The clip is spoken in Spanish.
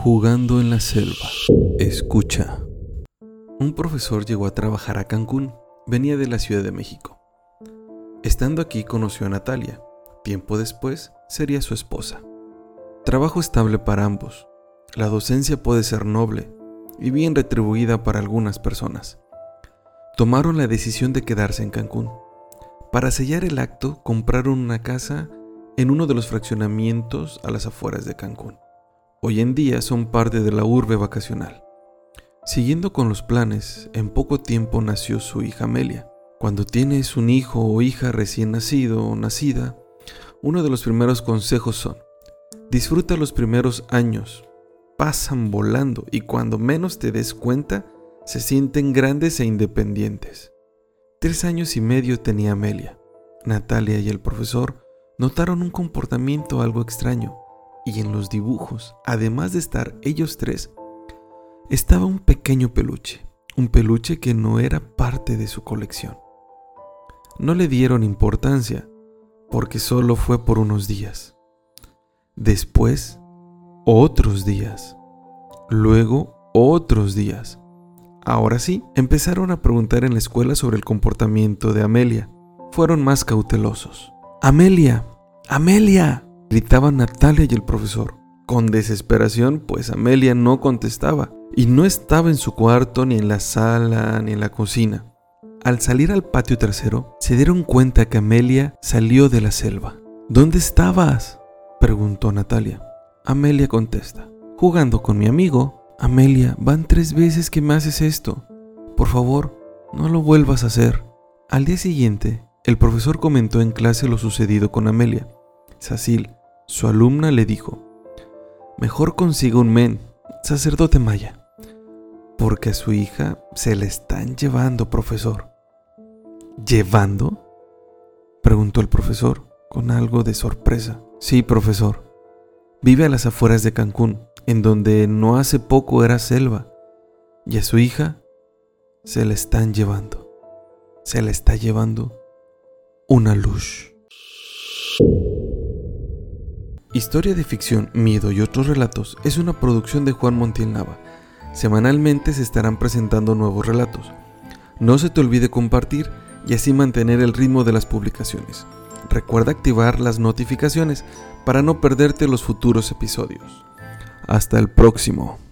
Jugando en la selva. Escucha. Un profesor llegó a trabajar a Cancún. Venía de la Ciudad de México. Estando aquí conoció a Natalia. Tiempo después sería su esposa. Trabajo estable para ambos. La docencia puede ser noble y bien retribuida para algunas personas. Tomaron la decisión de quedarse en Cancún. Para sellar el acto, compraron una casa en uno de los fraccionamientos a las afueras de Cancún. Hoy en día son parte de la urbe vacacional. Siguiendo con los planes, en poco tiempo nació su hija Amelia. Cuando tienes un hijo o hija recién nacido o nacida, uno de los primeros consejos son, disfruta los primeros años, pasan volando y cuando menos te des cuenta, se sienten grandes e independientes. Tres años y medio tenía Amelia. Natalia y el profesor notaron un comportamiento algo extraño y en los dibujos, además de estar ellos tres, estaba un pequeño peluche, un peluche que no era parte de su colección. No le dieron importancia, porque solo fue por unos días. Después, otros días. Luego, otros días. Ahora sí, empezaron a preguntar en la escuela sobre el comportamiento de Amelia. Fueron más cautelosos. Amelia, Amelia, gritaban Natalia y el profesor. Con desesperación, pues Amelia no contestaba y no estaba en su cuarto, ni en la sala, ni en la cocina. Al salir al patio trasero, se dieron cuenta que Amelia salió de la selva. ¿Dónde estabas? preguntó Natalia. Amelia contesta, jugando con mi amigo. Amelia, van tres veces que me haces esto. Por favor, no lo vuelvas a hacer. Al día siguiente, el profesor comentó en clase lo sucedido con Amelia. Sacil, su alumna, le dijo, mejor consiga un men, sacerdote maya, porque a su hija se le están llevando, profesor. ¿Llevando? preguntó el profesor con algo de sorpresa. Sí, profesor. Vive a las afueras de Cancún, en donde no hace poco era selva, y a su hija se le están llevando. Se le está llevando una luz. Historia de ficción, miedo y otros relatos es una producción de Juan Montiel Nava. Semanalmente se estarán presentando nuevos relatos. No se te olvide compartir y así mantener el ritmo de las publicaciones. Recuerda activar las notificaciones para no perderte los futuros episodios. Hasta el próximo.